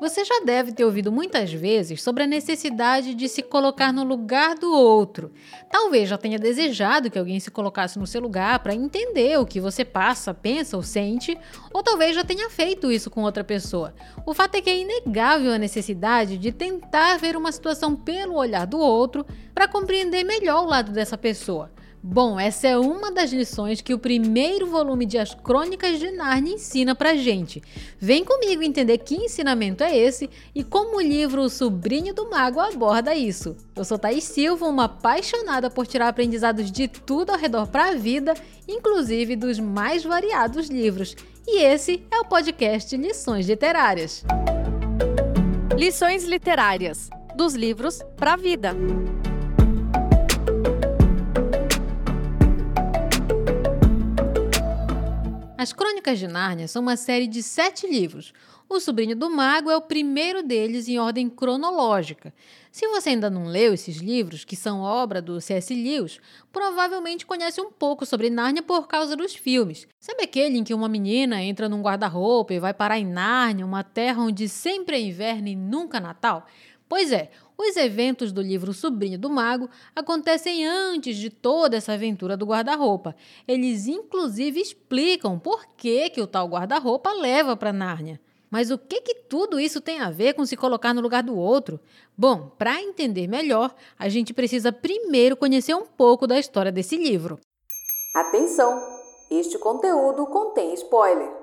Você já deve ter ouvido muitas vezes sobre a necessidade de se colocar no lugar do outro. Talvez já tenha desejado que alguém se colocasse no seu lugar para entender o que você passa, pensa ou sente, ou talvez já tenha feito isso com outra pessoa. O fato é que é inegável a necessidade de tentar ver uma situação pelo olhar do outro para compreender melhor o lado dessa pessoa. Bom, essa é uma das lições que o primeiro volume de As Crônicas de Narnia ensina pra gente. Vem comigo entender que ensinamento é esse e como o livro O Sobrinho do Mago aborda isso. Eu sou Thaís Silva, uma apaixonada por tirar aprendizados de tudo ao redor para a vida, inclusive dos mais variados livros. E esse é o podcast Lições Literárias. Lições Literárias dos livros para a vida. As Crônicas de Nárnia são uma série de sete livros. O Sobrinho do Mago é o primeiro deles em ordem cronológica. Se você ainda não leu esses livros, que são obra do C.S. Lewis, provavelmente conhece um pouco sobre Nárnia por causa dos filmes. Sabe aquele em que uma menina entra num guarda-roupa e vai parar em Nárnia, uma terra onde sempre é inverno e nunca Natal? Pois é, os eventos do livro Sobrinho do Mago acontecem antes de toda essa aventura do guarda-roupa. Eles inclusive explicam por que, que o tal guarda-roupa leva para Nárnia. Mas o que, que tudo isso tem a ver com se colocar no lugar do outro? Bom, para entender melhor, a gente precisa primeiro conhecer um pouco da história desse livro. Atenção! Este conteúdo contém spoiler.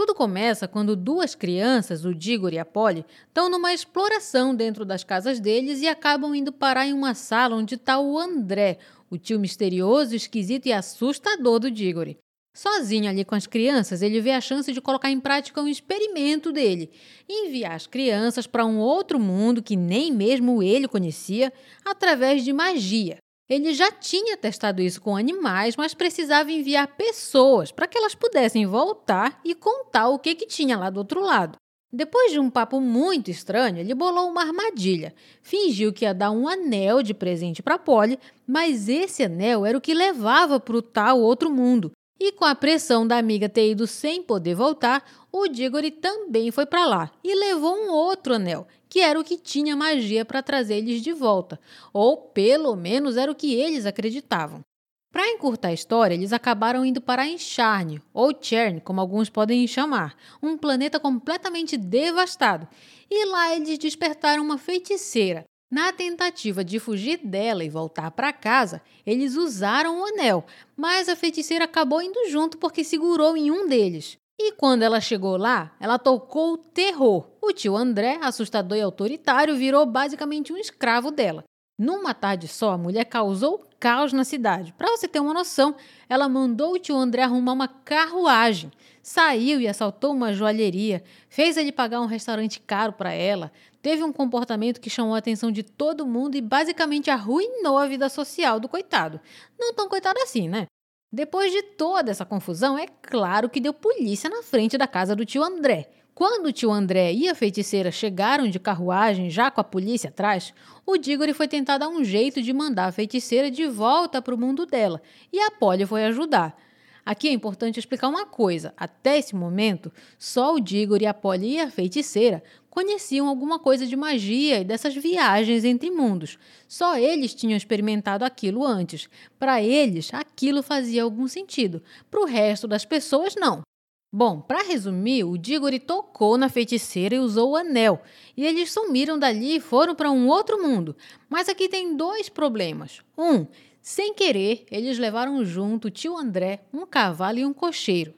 Tudo começa quando duas crianças, o Digor e a Polly, estão numa exploração dentro das casas deles e acabam indo parar em uma sala onde está o André, o tio misterioso, esquisito e assustador do Diggory. Sozinho ali com as crianças, ele vê a chance de colocar em prática um experimento dele, enviar as crianças para um outro mundo que nem mesmo ele conhecia, através de magia. Ele já tinha testado isso com animais, mas precisava enviar pessoas para que elas pudessem voltar e contar o que, que tinha lá do outro lado. Depois de um papo muito estranho, ele bolou uma armadilha. Fingiu que ia dar um anel de presente para Polly, mas esse anel era o que levava para o tal outro mundo. E com a pressão da amiga ter ido sem poder voltar, o Diggory também foi para lá e levou um outro anel, que era o que tinha magia para trazer eles de volta, ou pelo menos era o que eles acreditavam. Para encurtar a história, eles acabaram indo para Encharne, ou Chern, como alguns podem chamar, um planeta completamente devastado, e lá eles despertaram uma feiticeira na tentativa de fugir dela e voltar para casa, eles usaram o anel, mas a feiticeira acabou indo junto porque segurou em um deles. E quando ela chegou lá, ela tocou o terror. O tio André, assustador e autoritário, virou basicamente um escravo dela. Numa tarde só, a mulher causou caos na cidade. Para você ter uma noção, ela mandou o tio André arrumar uma carruagem. Saiu e assaltou uma joalheria, fez ele pagar um restaurante caro para ela, teve um comportamento que chamou a atenção de todo mundo e basicamente arruinou a vida social do coitado. Não tão coitado assim, né? Depois de toda essa confusão, é claro que deu polícia na frente da casa do tio André. Quando o tio André e a feiticeira chegaram de carruagem, já com a polícia atrás, o Diggory foi tentar dar um jeito de mandar a feiticeira de volta para o mundo dela, e a Polly foi ajudar. Aqui é importante explicar uma coisa. Até esse momento, só o Diggory, a Polly e a feiticeira conheciam alguma coisa de magia e dessas viagens entre mundos. Só eles tinham experimentado aquilo antes. Para eles, aquilo fazia algum sentido. Para o resto das pessoas, não. Bom, para resumir, o Diggory tocou na feiticeira e usou o anel, e eles sumiram dali e foram para um outro mundo. Mas aqui tem dois problemas. Um, sem querer, eles levaram junto o tio André, um cavalo e um cocheiro.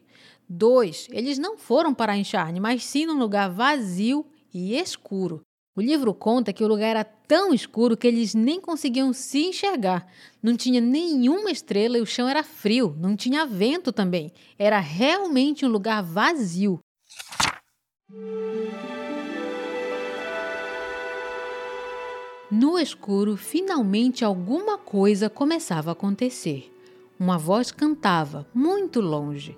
Dois, eles não foram para Encharne, mas sim num lugar vazio e escuro. O livro conta que o lugar era tão escuro que eles nem conseguiam se enxergar. Não tinha nenhuma estrela e o chão era frio, não tinha vento também. Era realmente um lugar vazio. No escuro, finalmente alguma coisa começava a acontecer. Uma voz cantava, muito longe.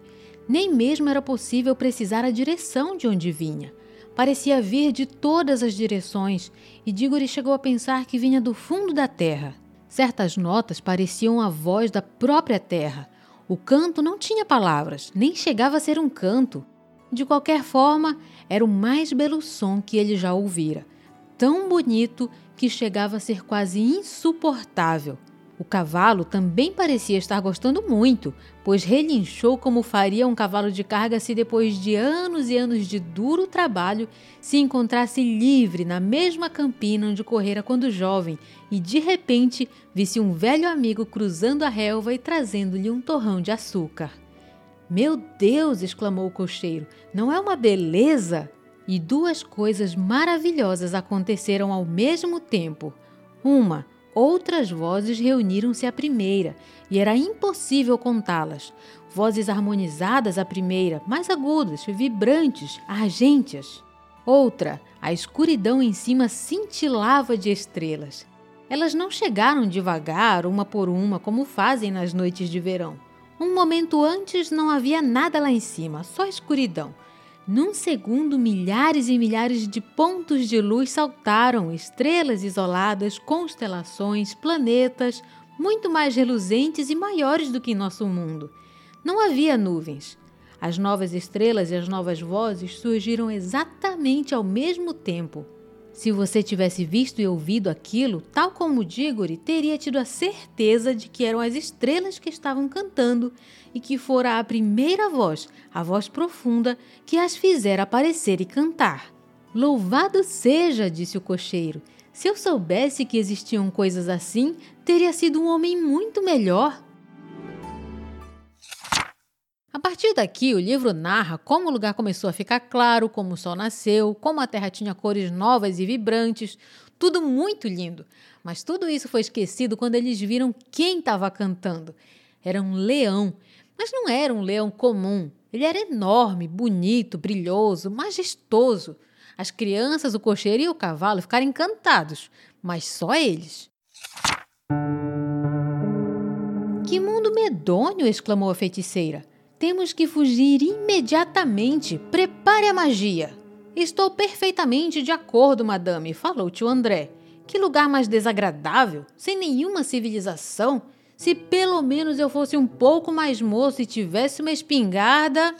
Nem mesmo era possível precisar a direção de onde vinha. Parecia vir de todas as direções, e Diggory chegou a pensar que vinha do fundo da terra. Certas notas pareciam a voz da própria terra. O canto não tinha palavras, nem chegava a ser um canto. De qualquer forma, era o mais belo som que ele já ouvira. Tão bonito que chegava a ser quase insuportável. O cavalo também parecia estar gostando muito, pois relinchou como faria um cavalo de carga se depois de anos e anos de duro trabalho se encontrasse livre na mesma campina onde correra quando jovem e de repente visse um velho amigo cruzando a relva e trazendo-lhe um torrão de açúcar. Meu Deus! exclamou o cocheiro. Não é uma beleza? E duas coisas maravilhosas aconteceram ao mesmo tempo. Uma, outras vozes reuniram-se à primeira, e era impossível contá-las. Vozes harmonizadas à primeira, mais agudas, vibrantes, argênteas. Outra, a escuridão em cima cintilava de estrelas. Elas não chegaram devagar, uma por uma, como fazem nas noites de verão. Um momento antes não havia nada lá em cima, só escuridão. Num segundo, milhares e milhares de pontos de luz saltaram, estrelas isoladas, constelações, planetas, muito mais reluzentes e maiores do que em nosso mundo. Não havia nuvens. As novas estrelas e as novas vozes surgiram exatamente ao mesmo tempo. Se você tivesse visto e ouvido aquilo, tal como o Diggory, teria tido a certeza de que eram as estrelas que estavam cantando e que fora a primeira voz, a voz profunda, que as fizera aparecer e cantar. Louvado seja, disse o cocheiro. Se eu soubesse que existiam coisas assim, teria sido um homem muito melhor. A partir daqui, o livro narra como o lugar começou a ficar claro, como o sol nasceu, como a terra tinha cores novas e vibrantes, tudo muito lindo. Mas tudo isso foi esquecido quando eles viram quem estava cantando. Era um leão, mas não era um leão comum. Ele era enorme, bonito, brilhoso, majestoso. As crianças, o cocheiro e o cavalo ficaram encantados, mas só eles. Que mundo medonho! exclamou a feiticeira. Temos que fugir imediatamente. Prepare a magia. Estou perfeitamente de acordo, madame, falou tio André. Que lugar mais desagradável, sem nenhuma civilização. Se pelo menos eu fosse um pouco mais moço e tivesse uma espingarda.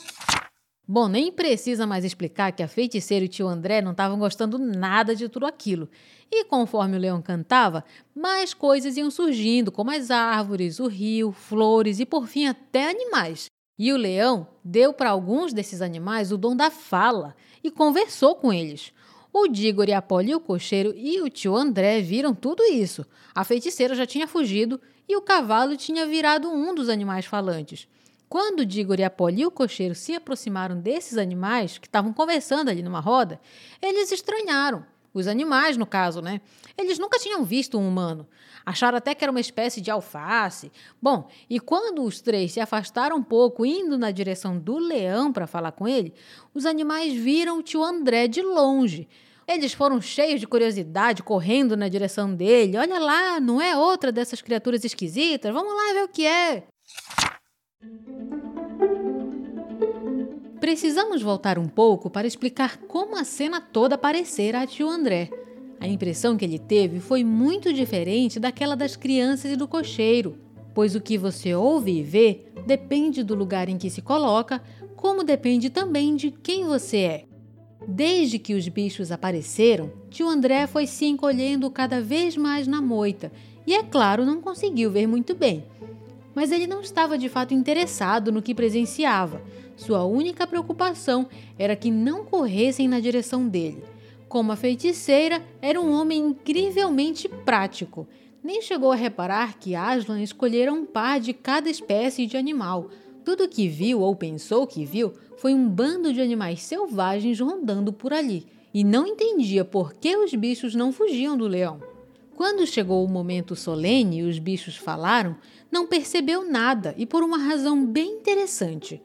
Bom, nem precisa mais explicar que a feiticeira e o tio André não estavam gostando nada de tudo aquilo. E conforme o leão cantava, mais coisas iam surgindo, como as árvores, o rio, flores e por fim até animais. E o leão deu para alguns desses animais o dom da fala e conversou com eles. O Digor e a Polly, o cocheiro e o tio André viram tudo isso. A feiticeira já tinha fugido e o cavalo tinha virado um dos animais falantes. Quando o Digor e a Polly e o cocheiro se aproximaram desses animais que estavam conversando ali numa roda, eles estranharam. Os animais, no caso, né? Eles nunca tinham visto um humano. Acharam até que era uma espécie de alface. Bom, e quando os três se afastaram um pouco, indo na direção do leão para falar com ele, os animais viram o tio André de longe. Eles foram cheios de curiosidade, correndo na direção dele. Olha lá, não é outra dessas criaturas esquisitas? Vamos lá ver o que é. Precisamos voltar um pouco para explicar como a cena toda parecera a tio André. A impressão que ele teve foi muito diferente daquela das crianças e do cocheiro, pois o que você ouve e vê depende do lugar em que se coloca, como depende também de quem você é. Desde que os bichos apareceram, tio André foi se encolhendo cada vez mais na moita e, é claro, não conseguiu ver muito bem. Mas ele não estava de fato interessado no que presenciava. Sua única preocupação era que não corressem na direção dele. Como a feiticeira, era um homem incrivelmente prático. Nem chegou a reparar que Aslan escolhera um par de cada espécie de animal. Tudo que viu ou pensou que viu foi um bando de animais selvagens rondando por ali, e não entendia por que os bichos não fugiam do leão. Quando chegou o momento solene e os bichos falaram, não percebeu nada e por uma razão bem interessante.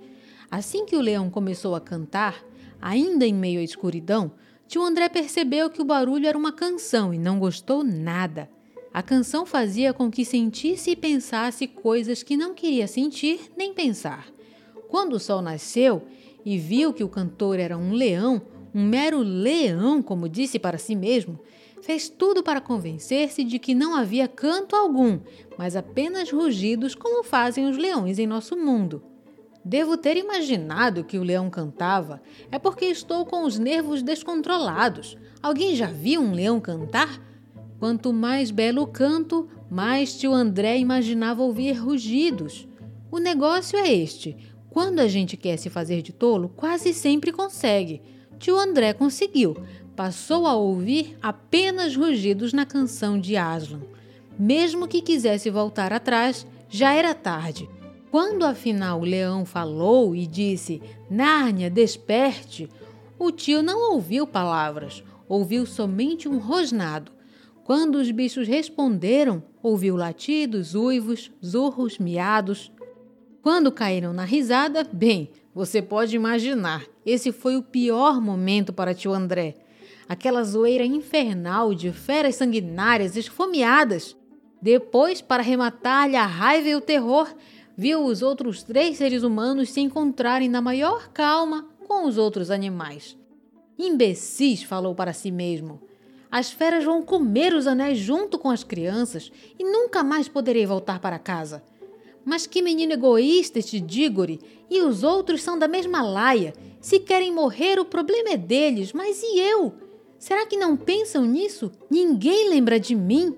Assim que o leão começou a cantar, ainda em meio à escuridão, Tio André percebeu que o barulho era uma canção e não gostou nada. A canção fazia com que sentisse e pensasse coisas que não queria sentir nem pensar. Quando o sol nasceu e viu que o cantor era um leão, um mero leão, como disse para si mesmo, fez tudo para convencer-se de que não havia canto algum, mas apenas rugidos como fazem os leões em nosso mundo. Devo ter imaginado que o leão cantava. É porque estou com os nervos descontrolados. Alguém já viu um leão cantar? Quanto mais belo o canto, mais tio André imaginava ouvir rugidos. O negócio é este: quando a gente quer se fazer de tolo, quase sempre consegue. Tio André conseguiu. Passou a ouvir apenas rugidos na canção de Aslan. Mesmo que quisesse voltar atrás, já era tarde. Quando afinal o leão falou e disse: Nárnia, desperte, o tio não ouviu palavras, ouviu somente um rosnado. Quando os bichos responderam, ouviu latidos, uivos, zurros, miados. Quando caíram na risada, bem, você pode imaginar, esse foi o pior momento para tio André. Aquela zoeira infernal de feras sanguinárias esfomeadas. Depois, para rematar-lhe a raiva e o terror, viu os outros três seres humanos se encontrarem na maior calma com os outros animais. Imbecis, falou para si mesmo. As feras vão comer os anéis junto com as crianças e nunca mais poderei voltar para casa. Mas que menino egoísta este Diggory! E os outros são da mesma laia. Se querem morrer, o problema é deles, mas e eu? Será que não pensam nisso? Ninguém lembra de mim?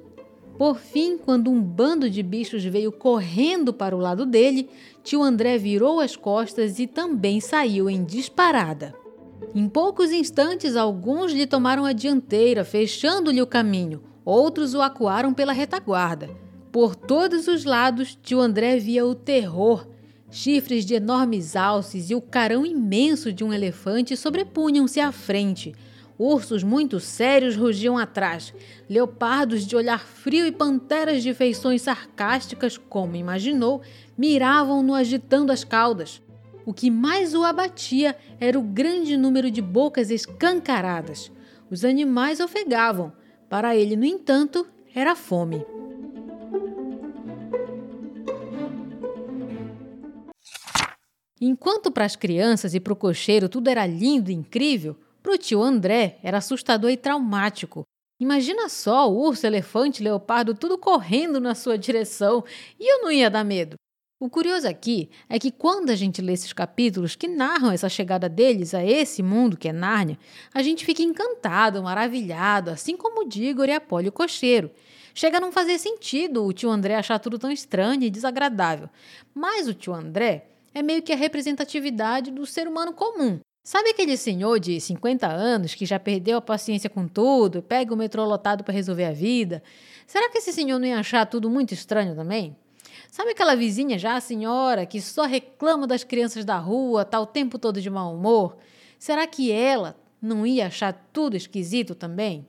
Por fim, quando um bando de bichos veio correndo para o lado dele, tio André virou as costas e também saiu em disparada. Em poucos instantes, alguns lhe tomaram a dianteira, fechando-lhe o caminho, outros o acuaram pela retaguarda. Por todos os lados, tio André via o terror. Chifres de enormes alces e o carão imenso de um elefante sobrepunham-se à frente. Ursos muito sérios rugiam atrás, leopardos de olhar frio e panteras de feições sarcásticas, como imaginou, miravam-no agitando as caudas. O que mais o abatia era o grande número de bocas escancaradas. Os animais ofegavam. Para ele, no entanto, era fome. Enquanto para as crianças e para o cocheiro tudo era lindo e incrível, para o tio André, era assustador e traumático. Imagina só o urso, elefante, leopardo, tudo correndo na sua direção e eu não ia dar medo. O curioso aqui é que quando a gente lê esses capítulos que narram essa chegada deles a esse mundo que é Nárnia, a gente fica encantado, maravilhado, assim como o Digor e Apolo Cocheiro. Chega a não fazer sentido o tio André achar tudo tão estranho e desagradável. Mas o tio André é meio que a representatividade do ser humano comum. Sabe aquele senhor de 50 anos que já perdeu a paciência com tudo, pega o metrô lotado para resolver a vida? Será que esse senhor não ia achar tudo muito estranho também? Sabe aquela vizinha já, a senhora, que só reclama das crianças da rua, tá o tempo todo de mau humor? Será que ela não ia achar tudo esquisito também?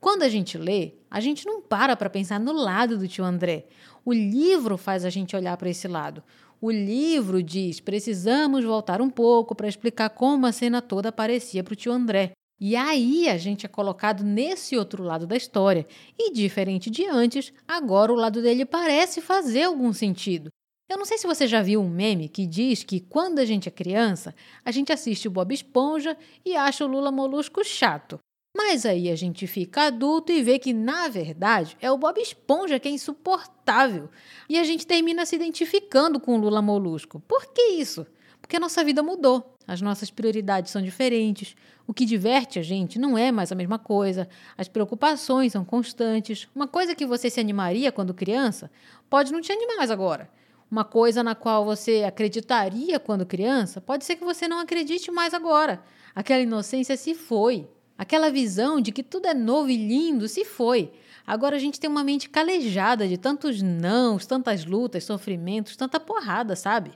Quando a gente lê, a gente não para para pensar no lado do tio André. O livro faz a gente olhar para esse lado. O livro diz: precisamos voltar um pouco para explicar como a cena toda parecia para o tio André. E aí a gente é colocado nesse outro lado da história. E diferente de antes, agora o lado dele parece fazer algum sentido. Eu não sei se você já viu um meme que diz que quando a gente é criança, a gente assiste o Bob Esponja e acha o Lula Molusco chato. Mas aí a gente fica adulto e vê que, na verdade, é o Bob Esponja que é insuportável. E a gente termina se identificando com o Lula Molusco. Por que isso? Porque a nossa vida mudou. As nossas prioridades são diferentes. O que diverte a gente não é mais a mesma coisa. As preocupações são constantes. Uma coisa que você se animaria quando criança pode não te animar mais agora. Uma coisa na qual você acreditaria quando criança pode ser que você não acredite mais agora. Aquela inocência se foi. Aquela visão de que tudo é novo e lindo se foi. Agora a gente tem uma mente calejada de tantos nãos, tantas lutas, sofrimentos, tanta porrada, sabe?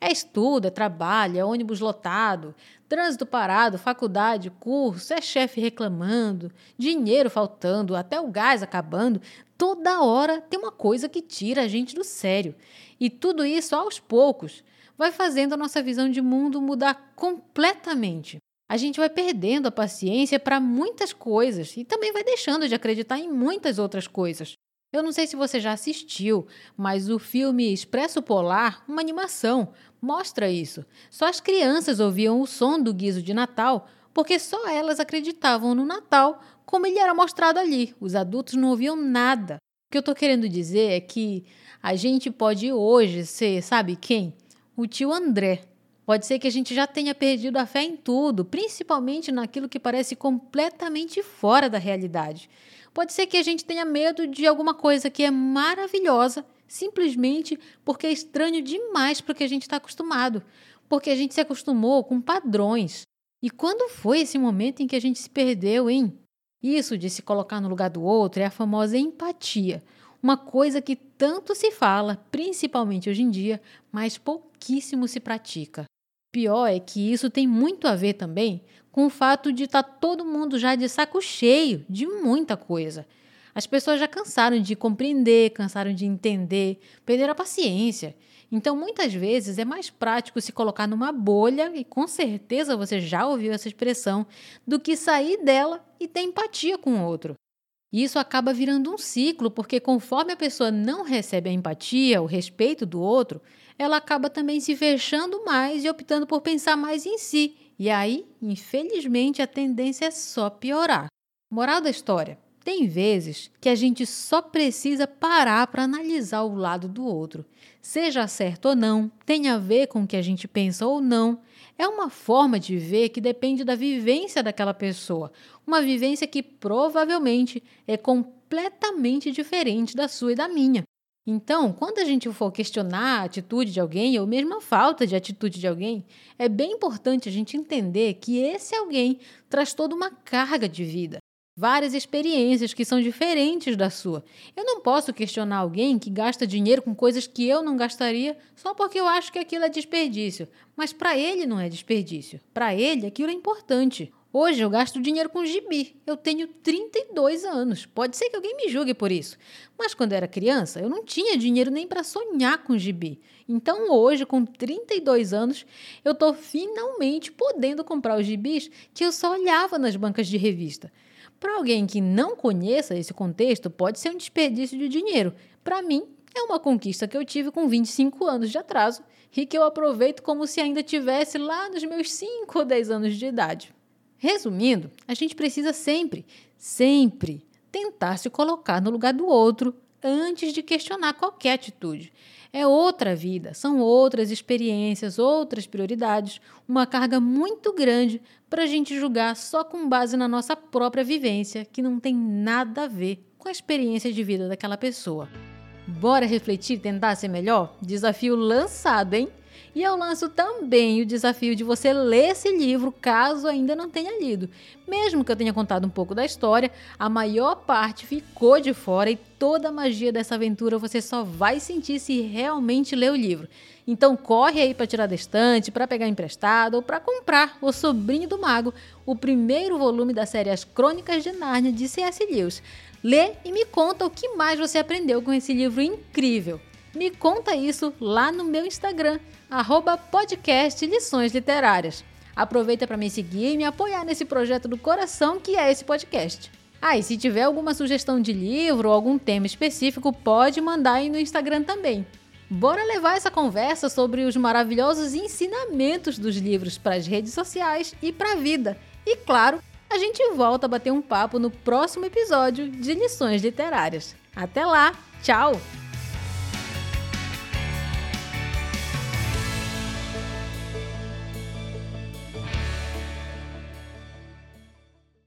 É estudo, é trabalho, é ônibus lotado, trânsito parado, faculdade, curso, é chefe reclamando, dinheiro faltando, até o gás acabando. Toda hora tem uma coisa que tira a gente do sério. E tudo isso aos poucos vai fazendo a nossa visão de mundo mudar completamente a gente vai perdendo a paciência para muitas coisas e também vai deixando de acreditar em muitas outras coisas. Eu não sei se você já assistiu, mas o filme Expresso Polar, uma animação, mostra isso. Só as crianças ouviam o som do guiso de Natal, porque só elas acreditavam no Natal como ele era mostrado ali. Os adultos não ouviam nada. O que eu estou querendo dizer é que a gente pode hoje ser, sabe quem? o tio André. Pode ser que a gente já tenha perdido a fé em tudo, principalmente naquilo que parece completamente fora da realidade. Pode ser que a gente tenha medo de alguma coisa que é maravilhosa, simplesmente porque é estranho demais para o que a gente está acostumado, porque a gente se acostumou com padrões. E quando foi esse momento em que a gente se perdeu, hein? Isso de se colocar no lugar do outro é a famosa empatia, uma coisa que tanto se fala, principalmente hoje em dia, mas pouquíssimo se pratica. Pior é que isso tem muito a ver também com o fato de estar tá todo mundo já de saco cheio de muita coisa. As pessoas já cansaram de compreender, cansaram de entender, perderam a paciência. Então, muitas vezes é mais prático se colocar numa bolha, e com certeza você já ouviu essa expressão, do que sair dela e ter empatia com o outro. E isso acaba virando um ciclo, porque conforme a pessoa não recebe a empatia, o respeito do outro, ela acaba também se fechando mais e optando por pensar mais em si. E aí, infelizmente, a tendência é só piorar. Moral da história: tem vezes que a gente só precisa parar para analisar o lado do outro. Seja certo ou não, tem a ver com o que a gente pensa ou não, é uma forma de ver que depende da vivência daquela pessoa, uma vivência que provavelmente é completamente diferente da sua e da minha. Então, quando a gente for questionar a atitude de alguém ou mesmo a falta de atitude de alguém, é bem importante a gente entender que esse alguém traz toda uma carga de vida várias experiências que são diferentes da sua. Eu não posso questionar alguém que gasta dinheiro com coisas que eu não gastaria só porque eu acho que aquilo é desperdício. Mas para ele não é desperdício. Para ele aquilo é importante. Hoje eu gasto dinheiro com gibi. Eu tenho 32 anos. Pode ser que alguém me julgue por isso. Mas quando era criança, eu não tinha dinheiro nem para sonhar com gibi. Então hoje, com 32 anos, eu estou finalmente podendo comprar os gibis que eu só olhava nas bancas de revista. Para alguém que não conheça esse contexto, pode ser um desperdício de dinheiro. Para mim, é uma conquista que eu tive com 25 anos de atraso e que eu aproveito como se ainda tivesse lá nos meus 5 ou 10 anos de idade. Resumindo, a gente precisa sempre, sempre tentar se colocar no lugar do outro antes de questionar qualquer atitude. É outra vida, são outras experiências, outras prioridades, uma carga muito grande para a gente julgar só com base na nossa própria vivência, que não tem nada a ver com a experiência de vida daquela pessoa. Bora refletir e tentar ser melhor? Desafio lançado, hein? E eu lanço também o desafio de você ler esse livro caso ainda não tenha lido. Mesmo que eu tenha contado um pouco da história, a maior parte ficou de fora e toda a magia dessa aventura você só vai sentir se realmente ler o livro. Então corre aí para tirar da estante, para pegar emprestado ou para comprar O Sobrinho do Mago, o primeiro volume da série As Crônicas de Nárnia de C.S. Lewis. Lê e me conta o que mais você aprendeu com esse livro incrível. Me conta isso lá no meu Instagram, arroba podcast Lições Literárias. Aproveita para me seguir e me apoiar nesse projeto do coração que é esse podcast. Ah, e se tiver alguma sugestão de livro ou algum tema específico, pode mandar aí no Instagram também. Bora levar essa conversa sobre os maravilhosos ensinamentos dos livros para as redes sociais e para a vida. E claro, a gente volta a bater um papo no próximo episódio de Lições Literárias. Até lá, tchau!